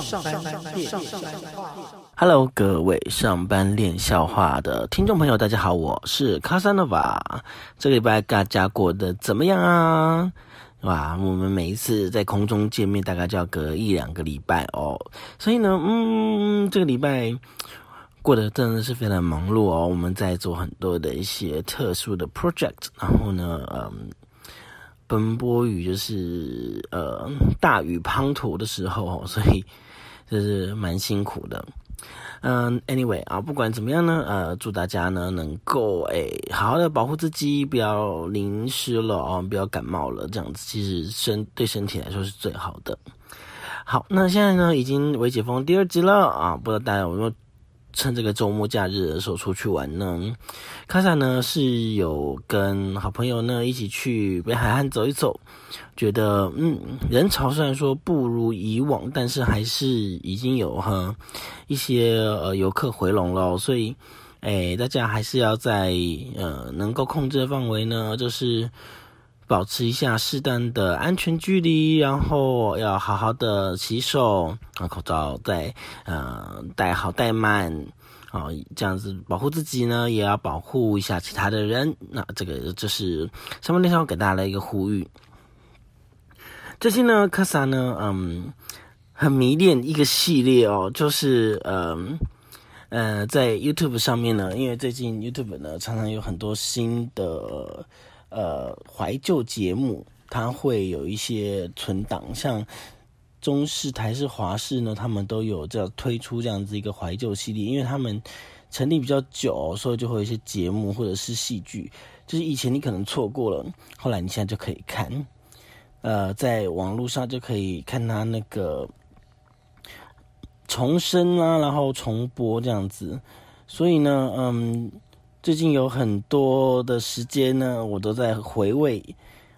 上班练笑话。Hello，各位上班练笑话的听众朋友，大家好，我是卡萨诺瓦。这个礼拜大家过得怎么样啊？哇，我们每一次在空中见面，大概就要隔一两个礼拜哦。所以呢，嗯，这个礼拜过得真的是非常忙碌哦。我们在做很多的一些特殊的 project，然后呢，嗯，奔波于就是呃大雨滂沱的时候，所以就是蛮辛苦的。嗯，anyway 啊，不管怎么样呢，呃，祝大家呢能够诶好好的保护自己，不要淋湿了哦，不要感冒了，这样子其实身对身体来说是最好的。好，那现在呢已经微解封第二集了啊，不知道大家有没有趁这个周末假日的时候出去玩呢？卡萨呢是有跟好朋友呢一起去北海岸走一走，觉得嗯人潮虽然说不如以往，但是还是已经有哈一些呃游客回笼了，所以哎大家还是要在呃能够控制的范围呢，就是保持一下适当的安全距离，然后要好好的洗手，啊口罩戴呃戴好戴满。啊，这样子保护自己呢，也要保护一下其他的人。那这个就是上半练上给大家的一个呼吁。最近呢，卡萨呢，嗯，很迷恋一个系列哦，就是嗯呃，在 YouTube 上面呢，因为最近 YouTube 呢常常有很多新的呃怀旧节目，它会有一些存档，像。中视、台视、华视呢，他们都有这样推出这样子一个怀旧系列，因为他们成立比较久，所以就会有一些节目或者是戏剧，就是以前你可能错过了，后来你现在就可以看，呃，在网络上就可以看他那个重生啊，然后重播这样子，所以呢，嗯，最近有很多的时间呢，我都在回味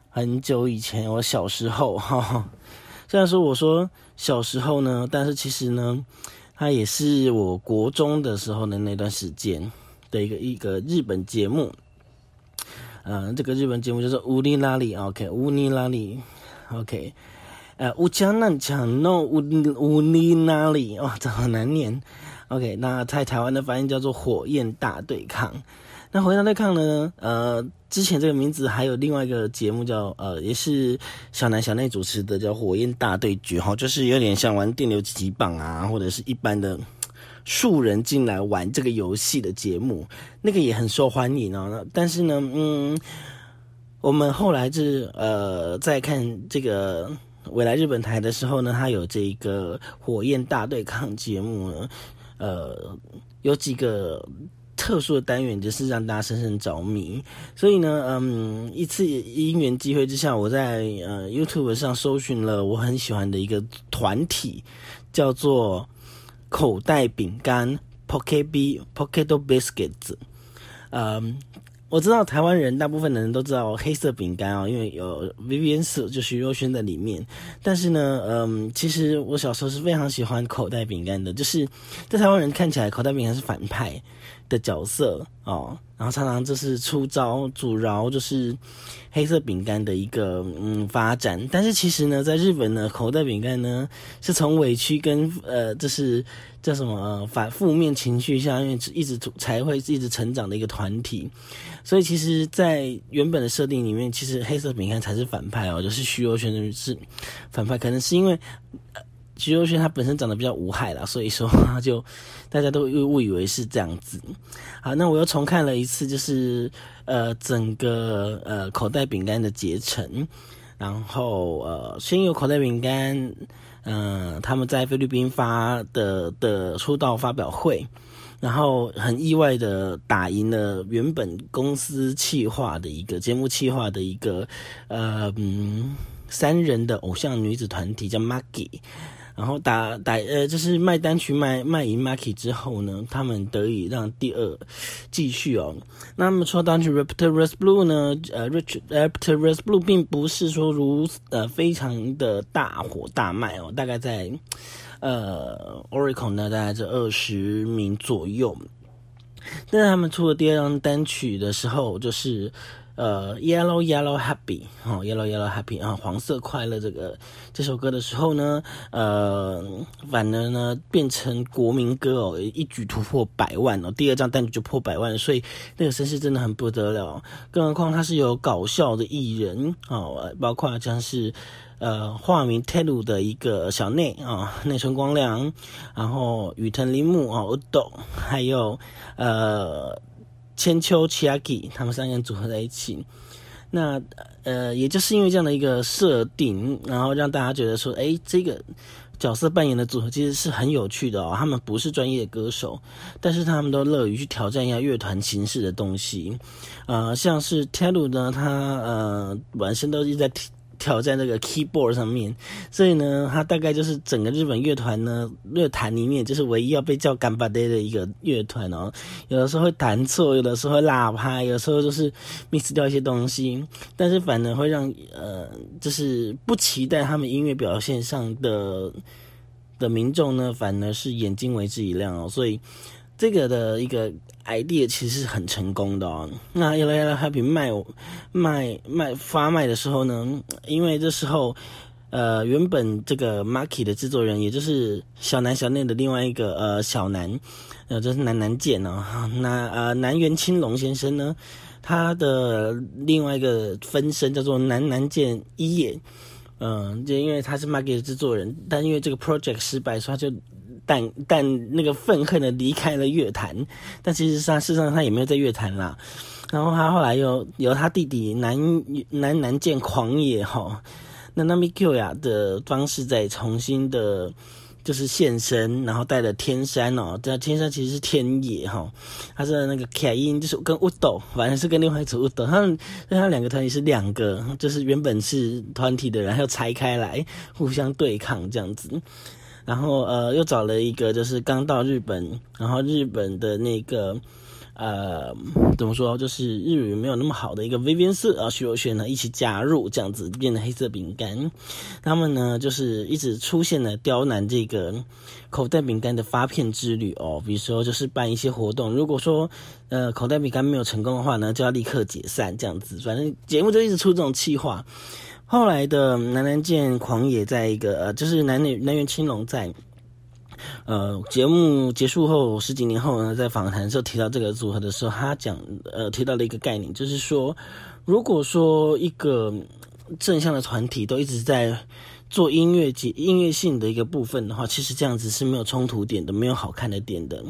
很久以前我小时候哈。虽然说我说小时候呢，但是其实呢，它也是我国中的时候的那段时间的一个一个日本节目。嗯、这个日本节目就是乌尼拉里，OK，乌尼拉里，OK，呃，乌江南强弄乌乌尼拉里，哦，这很难念，OK，那在台湾的翻译叫做火焰大对抗。那火焰大对抗呢，呃。之前这个名字还有另外一个节目叫呃，也是小南小内主持的，叫《火焰大对决》哈，就是有点像玩电流击棒啊，或者是一般的数人进来玩这个游戏的节目，那个也很受欢迎哦。但是呢，嗯，我们后来是呃在看这个未来日本台的时候呢，它有这个火焰大对抗节目呢，呃，有几个。特殊的单元就是让大家深深着迷，所以呢，嗯，一次因缘机会之下，我在呃 YouTube 上搜寻了我很喜欢的一个团体，叫做口袋饼干 Pocket B Pocket Biscuits，嗯。我知道台湾人大部分的人都知道黑色饼干哦，因为有 Vivian 色就是若瑄在里面。但是呢，嗯，其实我小时候是非常喜欢口袋饼干的，就是在台湾人看起来口袋饼干是反派的角色哦，然后常常就是出招阻挠就是黑色饼干的一个嗯发展。但是其实呢，在日本呢，口袋饼干呢是从委屈跟呃就是叫什么呃反负面情绪下，面一直才会一直成长的一个团体。所以其实，在原本的设定里面，其实黑色饼干才是反派哦，就是徐若瑄是反派，可能是因为徐若瑄她本身长得比较无害啦，所以说就大家都误以为是这样子。好，那我又重看了一次，就是呃整个呃口袋饼干的结成，然后呃先有口袋饼干，嗯、呃，他们在菲律宾发的的出道发表会。然后很意外的打赢了原本公司企划的一个节目企划的一个呃嗯三人的偶像女子团体叫 Maggie，然后打打呃就是卖单曲卖卖赢 Maggie 之后呢，他们得以让第二继续哦。那么说单曲 Raptor Rose Blue 呢，呃 Rich Raptor Rose Blue 并不是说如呃非常的大火大卖哦，大概在。呃，Oracle 呢，大概在二十名左右。但是他们出了第二张单曲的时候，就是呃，Yellow Yellow Happy，哦，Yellow Yellow Happy 啊，黄色快乐这个这首歌的时候呢，呃，反而呢变成国民歌哦，一举突破百万哦，第二张单曲就破百万，所以那个声势真的很不得了。更何况他是有搞笑的艺人哦，包括像是呃化名 Telu 的一个小内啊，内村光良，然后雨藤铃木哦，Udo，还有呃。千秋、七阿吉他们三个人组合在一起，那呃，也就是因为这样的一个设定，然后让大家觉得说，哎，这个角色扮演的组合其实是很有趣的哦。他们不是专业歌手，但是他们都乐于去挑战一下乐团形式的东西。呃，像是 Telu 呢，他呃，本身都一直在。挑战这个 keyboard 上面，所以呢，他大概就是整个日本乐团呢，乐坛里面就是唯一要被叫干巴爹的一个乐团哦。有的时候会弹错，有的时候会拉拍，有时候就是 miss 掉一些东西，但是反而会让呃，就是不期待他们音乐表现上的的民众呢，反而是眼睛为之一亮哦。所以这个的一个。idea 其实是很成功的哦。那 Yellow Happy 卖卖卖发卖的时候呢，因为这时候呃原本这个 Marky 的制作人，也就是小南小内的另外一个呃小南，呃这是南南健哦，那呃南原青龙先生呢，他的另外一个分身叫做南南健一野，嗯，就因为他是 Marky 的制作人，但因为这个 project 失败，所以他就。但但那个愤恨的离开了乐坛，但其实上事实上他也没有在乐坛啦。然后他后来又由他弟弟南南南见狂野哈，那那米 Q 呀的方式再重新的，就是现身，然后带了天山哦，这天山其实是天野哈，他是那个凯音，就是跟乌斗，反正是跟另外一组乌斗，他们他两个团体是两个，就是原本是团体的人，要拆开来互相对抗这样子。然后呃，又找了一个就是刚到日本，然后日本的那个呃，怎么说，就是日语没有那么好的一个 Vivian 四啊，徐若瑄呢一起加入，这样子变得黑色饼干。他们呢就是一直出现了刁难这个口袋饼干的发片之旅哦，比如说就是办一些活动，如果说呃口袋饼干没有成功的话呢，就要立刻解散这样子。反正节目就一直出这种气话。后来的南南见狂野，在一个呃，就是南南南园青龙在，呃，节目结束后十几年后呢，在访谈时候提到这个组合的时候，他讲呃提到了一个概念，就是说，如果说一个正向的团体都一直在。做音乐节音乐性的一个部分的话，其实这样子是没有冲突点的，没有好看的点的。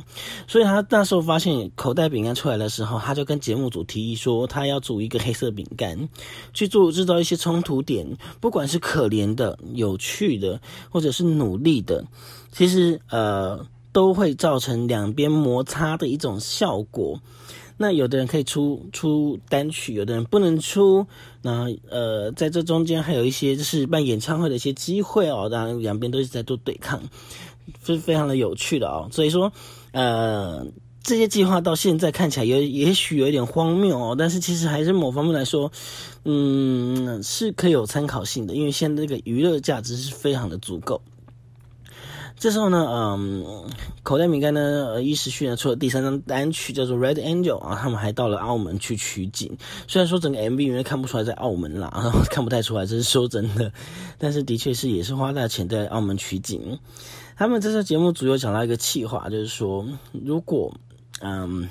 所以他那时候发现口袋饼干出来的时候，他就跟节目组提议说，他要煮一个黑色饼干，去做制造一些冲突点，不管是可怜的、有趣的，或者是努力的，其实呃都会造成两边摩擦的一种效果。那有的人可以出出单曲，有的人不能出。那呃，在这中间还有一些就是办演唱会的一些机会哦，当然两边都是在做对抗，是非常的有趣的哦。所以说，呃，这些计划到现在看起来有也许有一点荒谬哦，但是其实还是某方面来说，嗯，是可以有参考性的，因为现在这个娱乐价值是非常的足够。这时候呢，嗯，口袋饼干呢，呃，一时续呢出了第三张单曲，叫做《Red Angel》啊，他们还到了澳门去取景。虽然说整个 MV 里面看不出来在澳门啦，看不太出来，这是说真的，但是的确是也是花大钱在澳门取景。他们这次节目组有讲到一个气话，就是说，如果，嗯，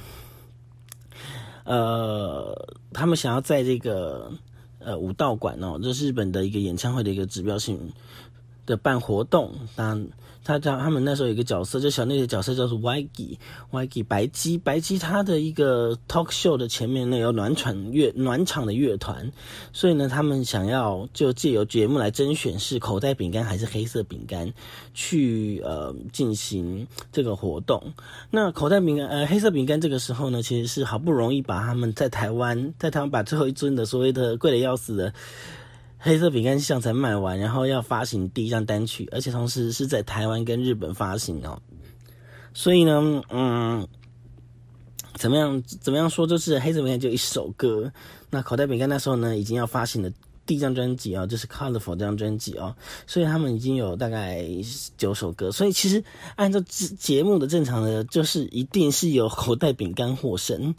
呃，他们想要在这个呃武道馆哦，这是日本的一个演唱会的一个指标性的办活动，当。他叫他们那时候有一个角色，就小内的角色叫做 YG，YG 白鸡，白鸡他的一个 talk show 的前面呢有暖场乐暖场的乐团，所以呢他们想要就借由节目来甄选是口袋饼干还是黑色饼干去呃进行这个活动。那口袋饼干呃黑色饼干这个时候呢其实是好不容易把他们在台湾在台湾把最后一尊的所谓的贵的要死的。黑色饼干像才卖完，然后要发行第一张单曲，而且同时是在台湾跟日本发行哦。所以呢，嗯，怎么样？怎么样说？就是黑色饼干就一首歌。那口袋饼干那时候呢，已经要发行的第一张专辑啊，就是 Colorful 这张专辑哦。所以他们已经有大概九首歌。所以其实按照节目的正常的，就是一定是由口袋饼干获胜。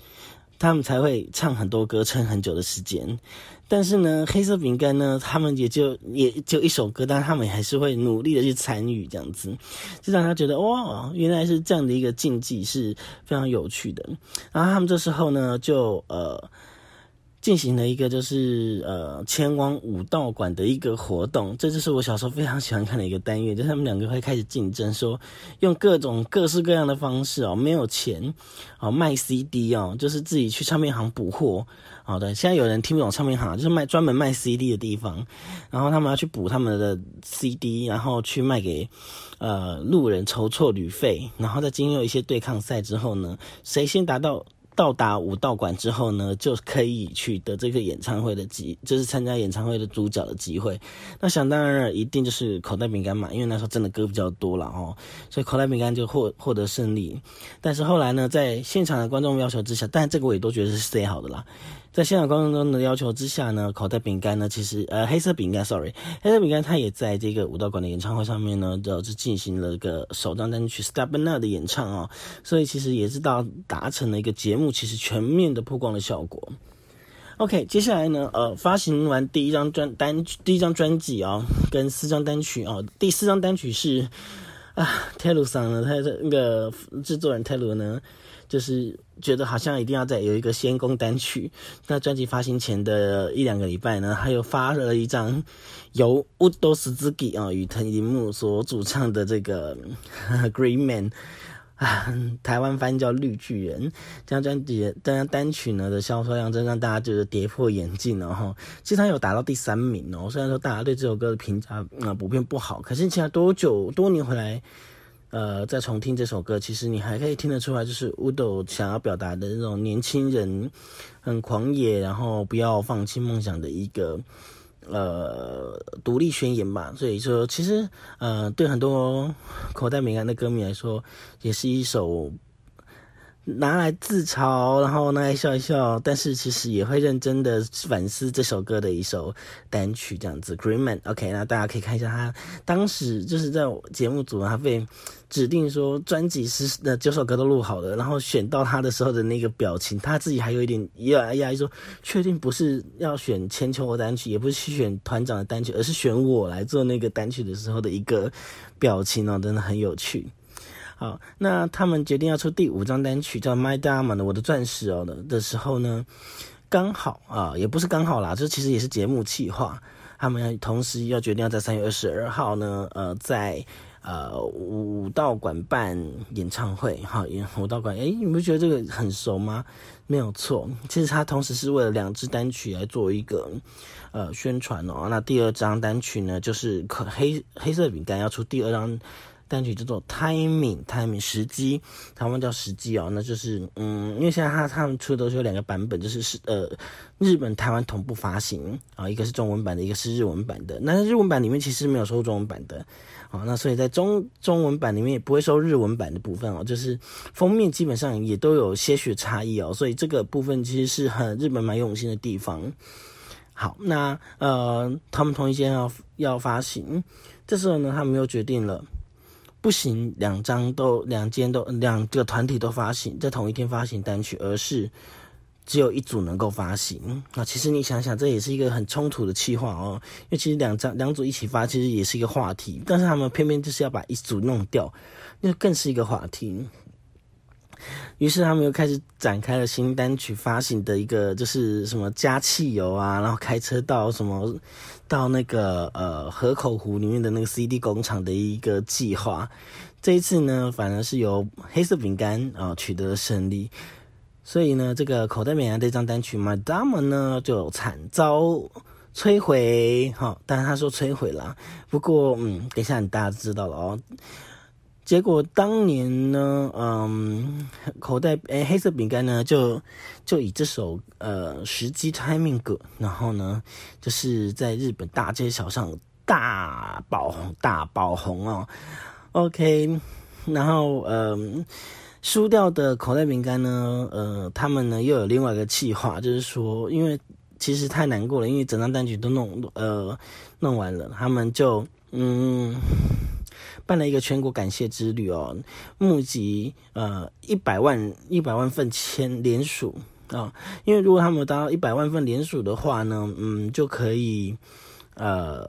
他们才会唱很多歌，撑很久的时间。但是呢，黑色饼干呢，他们也就也就一首歌，但他们还是会努力的去参与，这样子，就让他觉得哇，原来是这样的一个竞技是非常有趣的。然后他们这时候呢，就呃。进行了一个就是呃千光武道馆的一个活动，这就是我小时候非常喜欢看的一个单元，就是他们两个会开始竞争，说用各种各式各样的方式哦，没有钱哦卖 CD 哦，就是自己去唱片行补货。好的，现在有人听不懂唱片行，就是卖专门卖 CD 的地方，然后他们要去补他们的 CD，然后去卖给呃路人筹措旅费，然后再经过一些对抗赛之后呢，谁先达到。到达武道馆之后呢，就可以取得这个演唱会的机，就是参加演唱会的主角的机会。那想当然了一定就是口袋饼干嘛，因为那时候真的歌比较多了哦，所以口袋饼干就获获得胜利。但是后来呢，在现场的观众要求之下，但这个我也都觉得是最好的啦。在现场观众中的要求之下呢，口袋饼干呢，其实呃黑色饼干，sorry，黑色饼干它也在这个武道馆的演唱会上面呢，就是进行了一个首张单曲《Stop Now》的演唱哦，所以其实也是到达成了一个节目其实全面的曝光的效果。OK，接下来呢，呃，发行完第一张专单第一张专辑啊，跟四张单曲啊，第四张单曲是啊泰鲁桑呢，他的那个制作人泰鲁呢。就是觉得好像一定要再有一个先攻单曲。那专辑发行前的一两个礼拜呢，他又发了一张由乌多斯兹基啊与藤铃木所主唱的这个 Green Man 啊，台湾翻叫绿巨人。这张专辑这张单曲呢的销售量真让大家觉得跌破眼镜了哈。其实他有达到第三名哦，虽然说大家对这首歌的评价啊普遍不好，可是其实多久多年回来。呃，再重听这首歌，其实你还可以听得出来，就是 Udo 想要表达的那种年轻人很狂野，然后不要放弃梦想的一个呃独立宣言吧。所以说，其实呃，对很多口袋美男的歌迷来说，也是一首。拿来自嘲，然后拿来笑一笑，但是其实也会认真的反思这首歌的一首单曲，这样子。Green Man，OK，那大家可以看一下他当时就是在节目组他被指定说专辑是那九首歌都录好了，然后选到他的时候的那个表情，他自己还有一点呀呀，说确定不是要选千秋的单曲，也不是去选团长的单曲，而是选我来做那个单曲的时候的一个表情哦，真的很有趣。好，那他们决定要出第五张单曲叫《My Diamond》我的钻石哦的的时候呢，刚好啊，也不是刚好啦，这其实也是节目企划，他们同时要决定要在三月二十二号呢，呃，在呃武道馆办演唱会。哈，武道馆，哎，你不觉得这个很熟吗？没有错，其实他同时是为了两支单曲来做一个呃宣传哦。那第二张单曲呢，就是可黑黑色饼干要出第二张。单曲叫做 Timing，Timing 时机，台湾叫时机哦，那就是嗯，因为现在他他们出的都是有两个版本，就是是呃日本台湾同步发行啊，一个是中文版的，一个是日文版的。那日文版里面其实没有收中文版的啊，那所以在中中文版里面也不会收日文版的部分哦，就是封面基本上也都有些许差异哦，所以这个部分其实是很日本蛮用心的地方。好，那呃他们同一天要要发行，这时候呢，他们又决定了。不行，两张都两间都两个团体都发行在同一天发行单曲，而是只有一组能够发行。那其实你想想，这也是一个很冲突的气话哦。因为其实两张两组一起发，其实也是一个话题，但是他们偏偏就是要把一组弄掉，那更是一个话题。于是他们又开始展开了新单曲发行的一个，就是什么加汽油啊，然后开车到什么到那个呃河口湖里面的那个 CD 工厂的一个计划。这一次呢，反而是由黑色饼干啊取得胜利。所以呢，这个口袋美人这张单曲《My Diamond》呢就惨遭摧毁。哈，当然他说摧毁了，不过嗯，等一下你大家知道了哦。结果当年呢，嗯，口袋诶黑色饼干呢，就就以这首呃时机 timing 歌，然后呢，就是在日本大街小巷大爆红，大爆红哦。OK，然后嗯，输掉的口袋饼干呢，呃，他们呢又有另外一个计划，就是说，因为其实太难过了，因为整张单曲都弄呃弄完了，他们就嗯。办了一个全国感谢之旅哦，募集呃一百万一百万份签联署啊，因为如果他们达到一百万份联署的话呢，嗯，就可以呃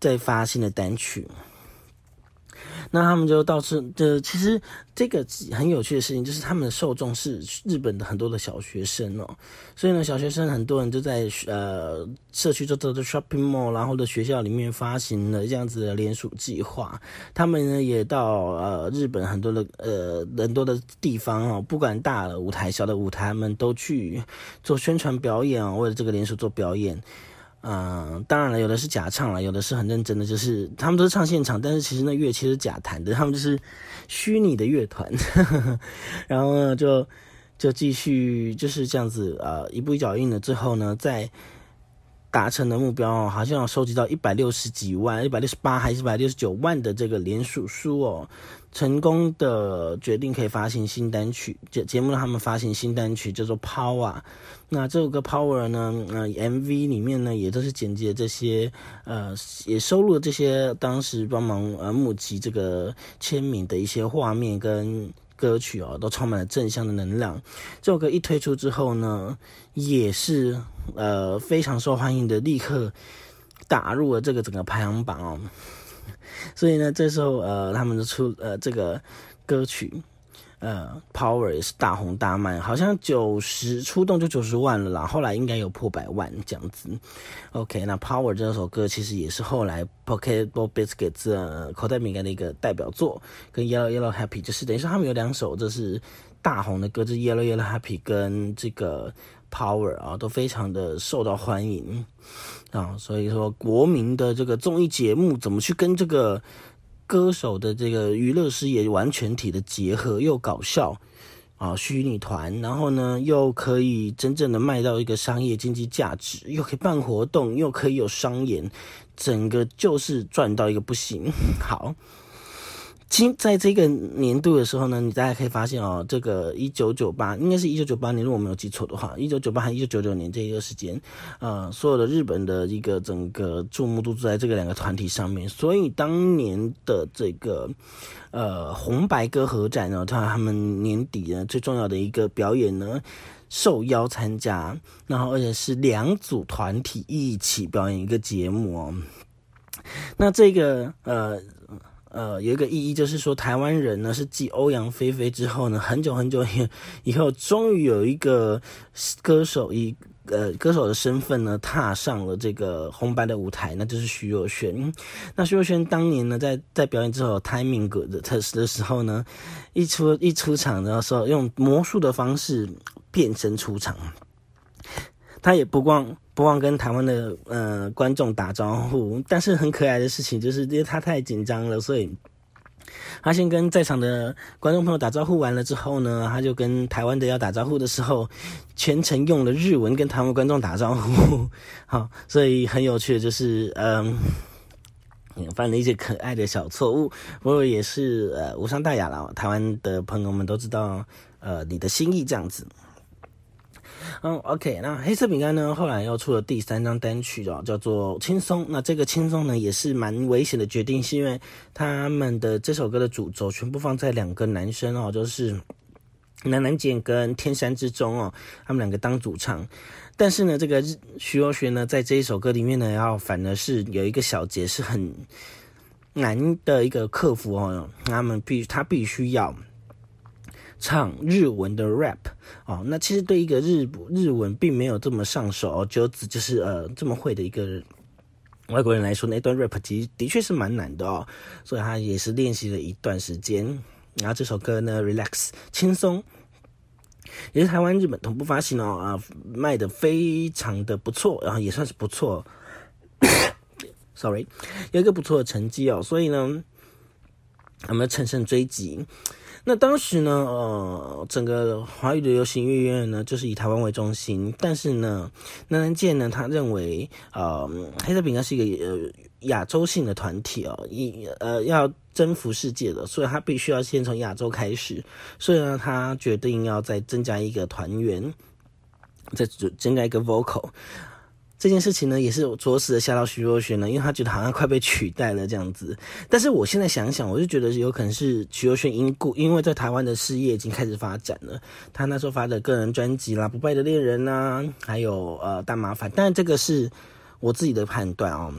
再发新的单曲。那他们就到是，这其实这个很有趣的事情，就是他们的受众是日本的很多的小学生哦，所以呢，小学生很多人就在呃社区做做的 shopping mall，然后的学校里面发行了这样子的联署计划。他们呢也到呃日本很多的呃很多的地方哦，不管大的舞台、小的舞台，他们都去做宣传表演哦，为了这个联署做表演。嗯，当然了，有的是假唱了，有的是很认真的，就是他们都是唱现场，但是其实那乐器是假弹的，他们就是虚拟的乐团，然后呢，就就继续就是这样子，呃，一步一脚印的，最后呢，在。达成的目标哦，好像要收集到一百六十几万，一百六十八还是一百六十九万的这个连署书哦，成功的决定可以发行新单曲，节节目让他们发行新单曲叫做 Power。那这首歌 Power 呢，呃，MV 里面呢也都是剪辑这些，呃，也收录了这些当时帮忙呃募集这个签名的一些画面跟。歌曲哦，都充满了正向的能量。这首歌一推出之后呢，也是呃非常受欢迎的，立刻打入了这个整个排行榜哦。所以呢，这时候呃，他们的出呃这个歌曲。呃，Power 也是大红大卖，好像九十出动就九十万了啦，后来应该有破百万这样子。OK，那 Power 这首歌其实也是后来 Pocket Biscuits 口袋饼干的一个代表作，跟 Yellow Yellow Happy 就是等于说他们有两首这是大红的歌，就是 Yellow Yellow Happy 跟这个 Power 啊，都非常的受到欢迎啊，所以说国民的这个综艺节目怎么去跟这个。歌手的这个娱乐事业完全体的结合，又搞笑啊，虚拟团，然后呢，又可以真正的卖到一个商业经济价值，又可以办活动，又可以有商演，整个就是赚到一个不行。好。今在这个年度的时候呢，你大家可以发现哦，这个一九九八应该是一九九八年，如果没有记错的话，一九九八还一九九九年这一个时间，呃，所有的日本的一个整个注目度都在这个两个团体上面，所以当年的这个呃红白歌合战呢，他他们年底呢最重要的一个表演呢，受邀参加，然后而且是两组团体一起表演一个节目哦，那这个呃。呃，有一个意义就是说，台湾人呢是继欧阳菲菲之后呢，很久很久以以后，终于有一个歌手以呃歌手的身份呢，踏上了这个红白的舞台，那就是徐若瑄。那徐若瑄当年呢，在在表演之后 timing 的特的时候呢，一出一出场的时候，用魔术的方式变身出场。他也不光不忘跟台湾的呃观众打招呼，但是很可爱的事情就是因为他太紧张了，所以他先跟在场的观众朋友打招呼完了之后呢，他就跟台湾的要打招呼的时候，全程用了日文跟台湾观众打招呼。好，所以很有趣的就是嗯，犯了一些可爱的小错误，不过也是呃无伤大雅了。台湾的朋友们都知道呃你的心意这样子。嗯，OK，那黑色饼干呢？后来又出了第三张单曲哦，叫做《轻松》。那这个轻松呢，也是蛮危险的决定，是因为他们的这首歌的主轴全部放在两个男生哦，就是南南姐跟天山之中哦，他们两个当主唱。但是呢，这个徐若瑄呢，在这一首歌里面呢，要反而是有一个小节是很难的一个克服哦，他们必他必须要。唱日文的 rap 哦，那其实对一个日日文并没有这么上手哦，九子就是呃这么会的一个外国人来说，那段 rap 其实的确是蛮难的哦，所以他也是练习了一段时间。然后这首歌呢，relax 轻松，也是台湾日本同步发行哦啊，卖的非常的不错，然后也算是不错，sorry，有一个不错的成绩哦，所以呢，我们乘胜追击。那当时呢，呃，整个华语的流行音乐呢，就是以台湾为中心。但是呢，南南健呢，他认为，呃，黑色饼干是一个呃亚洲性的团体哦，一呃要征服世界的，所以他必须要先从亚洲开始。所以呢，他决定要再增加一个团员，再增加一个 vocal。这件事情呢，也是着实的吓到徐若瑄了，因为他觉得好像快被取代了这样子。但是我现在想想，我就觉得有可能是徐若瑄因故，因为在台湾的事业已经开始发展了。他那时候发的个人专辑啦，《不败的恋人》呐，还有呃大麻烦。但这个是我自己的判断哦，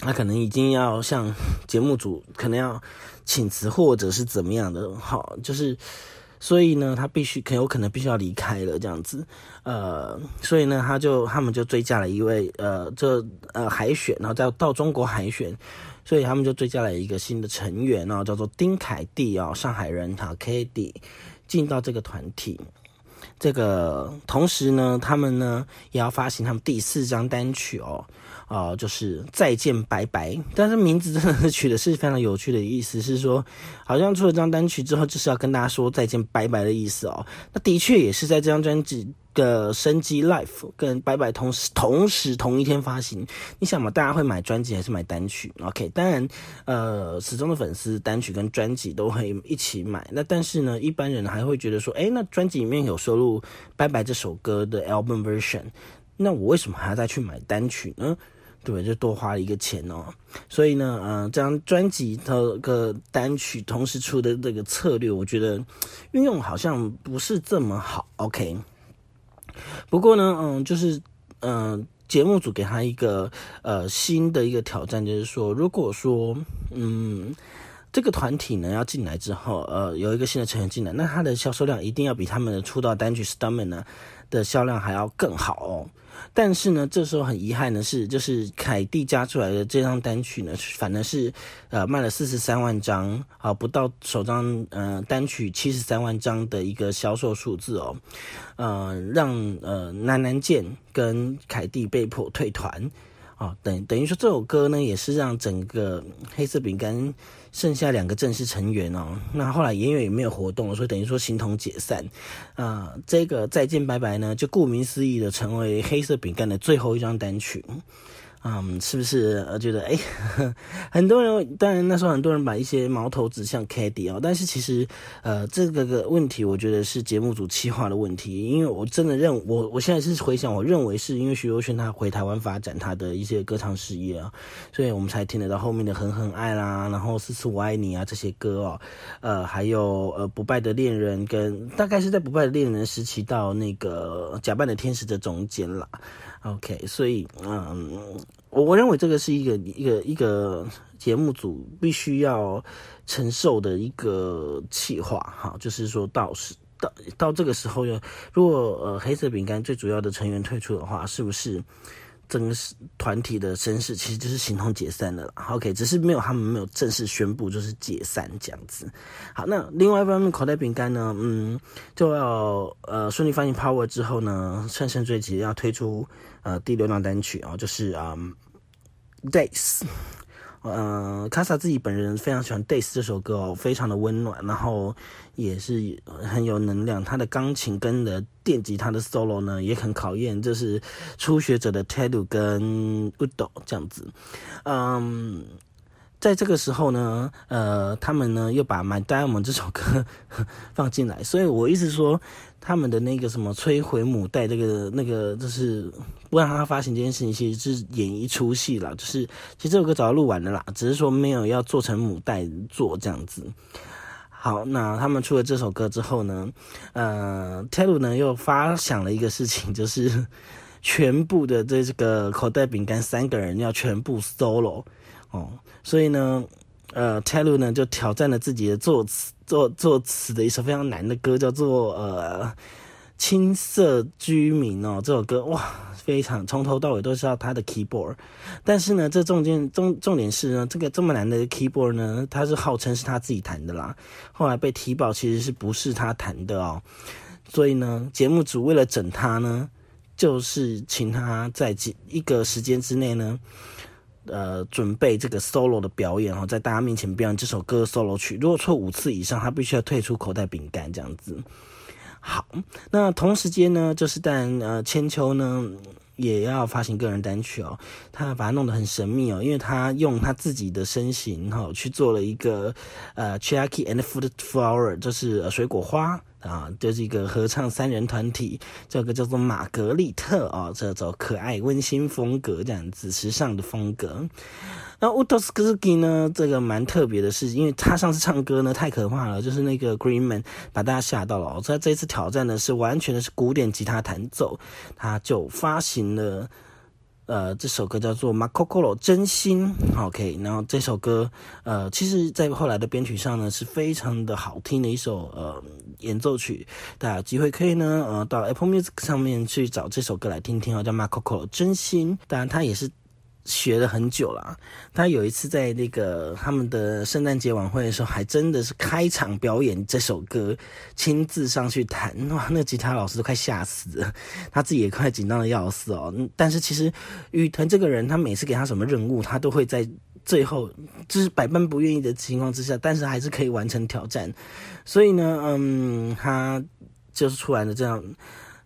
他可能已经要向节目组 可能要请辞，或者是怎么样的，好，就是。所以呢，他必须很有可能必须要离开了这样子，呃，所以呢，他就他们就追加了一位呃，这呃海选，然后再到中国海选，所以他们就追加了一个新的成员，然后叫做丁凯蒂哦，上海人哈 k d 进到这个团体。这个同时呢，他们呢也要发行他们第四张单曲哦。啊，就是再见拜拜，但是名字真的是取的是非常有趣的意思，是说好像出了这张单曲之后，就是要跟大家说再见拜拜的意思哦。那的确也是在这张专辑的生机 life 跟拜拜同时同时同一天发行。你想嘛，大家会买专辑还是买单曲？OK，当然，呃，始终的粉丝单曲跟专辑都会一起买。那但是呢，一般人还会觉得说，哎，那专辑里面有收录拜拜这首歌的 album version，那我为什么还要再去买单曲呢？对，就多花一个钱哦。所以呢，呃，这张专辑的个单曲同时出的这个策略，我觉得运用好像不是这么好。OK，不过呢，嗯，就是嗯，节目组给他一个呃新的一个挑战，就是说，如果说嗯这个团体呢要进来之后，呃，有一个新的成员进来，那他的销售量一定要比他们的出道单曲《Stomach》呢的销量还要更好哦。但是呢，这时候很遗憾的是，就是凯蒂加出来的这张单曲呢，反而是呃卖了四十三万张，啊，不到首张呃单曲七十三万张的一个销售数字哦，呃，让呃南南健跟凯蒂被迫退团。哦，等等于说这首歌呢，也是让整个黑色饼干剩下两个正式成员哦。那后来演员也没有活动了，所以等于说形同解散。啊，这个再见拜拜呢，就顾名思义的成为黑色饼干的最后一张单曲。嗯，是不是呃觉得哎，很多人当然那时候很多人把一些矛头指向 k a d y 哦，但是其实呃这个个问题，我觉得是节目组企划的问题，因为我真的认我我现在是回想，我认为是因为徐若瑄她回台湾发展她的一些歌唱事业啊，所以我们才听得到后面的狠狠爱啦，然后次次我爱你啊这些歌哦，呃还有呃不败的恋人跟大概是在不败的恋人时期到那个假扮的天使的中间啦。OK，所以嗯，我我认为这个是一个一个一个节目组必须要承受的一个气话哈，就是说到时到到这个时候要，如果呃黑色饼干最主要的成员退出的话，是不是？整个团体的声势其实就是形同解散的了。OK，只是没有他们没有正式宣布就是解散这样子。好，那另外一方面，口袋饼干呢，嗯，就要呃顺利发行 Power 之后呢，趁胜追击要推出呃第六张单曲啊，就是啊 Days。呃，卡萨自己本人非常喜欢《Days》这首歌哦，非常的温暖，然后也是很有能量。他的钢琴跟的电吉他的 solo 呢，也很考验，就是初学者的 Teddy 跟 Udo 这样子。嗯，在这个时候呢，呃，他们呢又把《My Diamond》这首歌 放进来，所以我一直说。他们的那个什么摧毁母带，这个那个就是不让他发行这件事情，其实是演一出戏啦。就是其实这首歌早就录完了啦，只是说没有要做成母带做这样子。好，那他们出了这首歌之后呢，呃 t e l 呢又发想了一个事情，就是 全部的这这个口袋饼干三个人要全部 solo 哦，所以呢。呃，Taylor 呢就挑战了自己的作词作作词的一首非常难的歌，叫做呃《青色居民》哦。这首歌哇，非常从头到尾都是要他的 keyboard。但是呢，这中间重重点是呢，这个这么难的 keyboard 呢，他是号称是他自己弹的啦。后来被提报其实是不是他弹的哦。所以呢，节目组为了整他呢，就是请他在几一个时间之内呢。呃，准备这个 solo 的表演哦，在大家面前表演这首歌 solo 曲。如果错五次以上，他必须要退出口袋饼干这样子。好，那同时间呢，就是但呃千秋呢也要发行个人单曲哦，他把它弄得很神秘哦，因为他用他自己的身形哈去做了一个呃 c h i a k i and fruit flower，就是呃水果花啊，就是一个合唱三人团体，这个叫做玛格丽特哦，这种可爱温馨风格这样子，时尚的风格。那乌托斯克斯基呢，这个蛮特别的是，因为他上次唱歌呢太可怕了，就是那个 Greenman 把大家吓到了哦。他这次挑战呢是完全的是古典吉他弹奏，他就发行了。呃，这首歌叫做《Macocolo 真心》，OK。然后这首歌，呃，其实，在后来的编曲上呢，是非常的好听的一首呃演奏曲。大家有机会可以呢，呃，到 Apple Music 上面去找这首歌来听听哦，叫《Macocolo 真心》。当然，它也是。学了很久了，他有一次在那个他们的圣诞节晚会的时候，还真的是开场表演这首歌，亲自上去弹，哇，那吉他老师都快吓死了，他自己也快紧张的要死哦。但是其实雨腾这个人，他每次给他什么任务，他都会在最后就是百般不愿意的情况之下，但是还是可以完成挑战。所以呢，嗯，他就是出来的这样。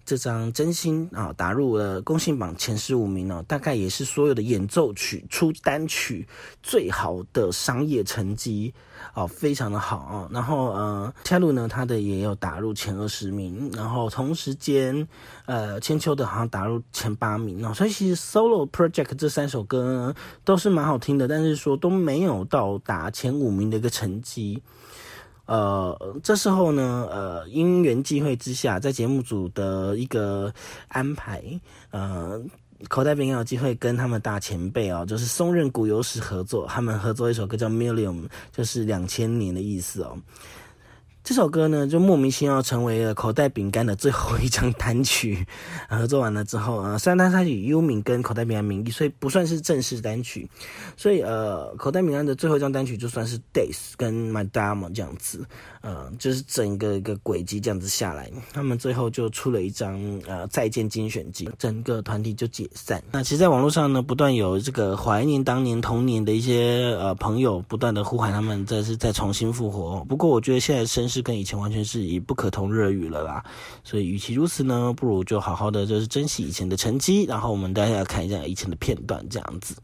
这张真心啊，打入了公信榜前十五名哦，大概也是所有的演奏曲出单曲最好的商业成绩哦，非常的好哦。然后呃，恰路呢，他的也有打入前二十名，然后同时间呃，千秋的好像打入前八名哦。所以其实 Solo Project 这三首歌呢，都是蛮好听的，但是说都没有到达前五名的一个成绩。呃，这时候呢，呃，因缘际会之下，在节目组的一个安排，呃，口袋饼有机会跟他们大前辈哦，就是松任谷由实合作，他们合作一首歌叫《Million》，就是两千年的意思哦。这首歌呢，就莫名其妙成为了口袋饼干的最后一张单曲。合作完了之后，呃，虽然它是以幽敏跟口袋饼干名义，所以不算是正式单曲。所以，呃，口袋饼干的最后一张单曲就算是 Days 跟 My Dama 这样子，呃，就是整个一个轨迹这样子下来，他们最后就出了一张呃再见精选集，整个团体就解散。那其实，在网络上呢，不断有这个怀念当年童年的一些呃朋友，不断的呼喊他们这是再重新复活。不过，我觉得现在声。是跟以前完全是以不可同日而语了啦，所以与其如此呢，不如就好好的就是珍惜以前的成绩，然后我们大家看一下以前的片段这样子。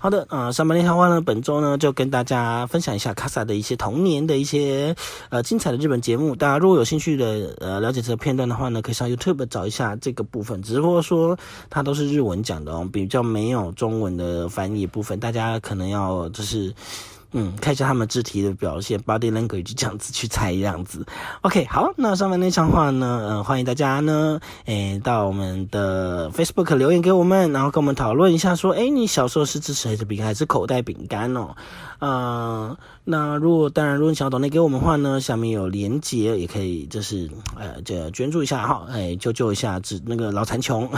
好的，呃，上半年谈话呢，本周呢就跟大家分享一下卡萨的一些童年的一些呃精彩的日本节目。大家如果有兴趣的呃了解这个片段的话呢，可以上 YouTube 找一下这个部分，只不过说它都是日文讲的哦，比较没有中文的翻译部分，大家可能要就是。嗯，看一下他们肢体的表现，body language 这样子去猜这样子。OK，好，那上面那场话呢，呃，欢迎大家呢，诶，到我们的 Facebook 留言给我们，然后跟我们讨论一下，说，诶，你小时候是支持黑子饼干还是口袋饼干哦？呃，那如果当然，如果你想要懂那给我们话呢，下面有连接，也可以就是呃，就捐助一下哈，哎，救救一下只那个老残穷。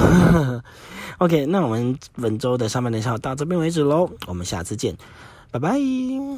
OK，那我们本周的上半年场到这边为止喽，我们下次见。拜拜。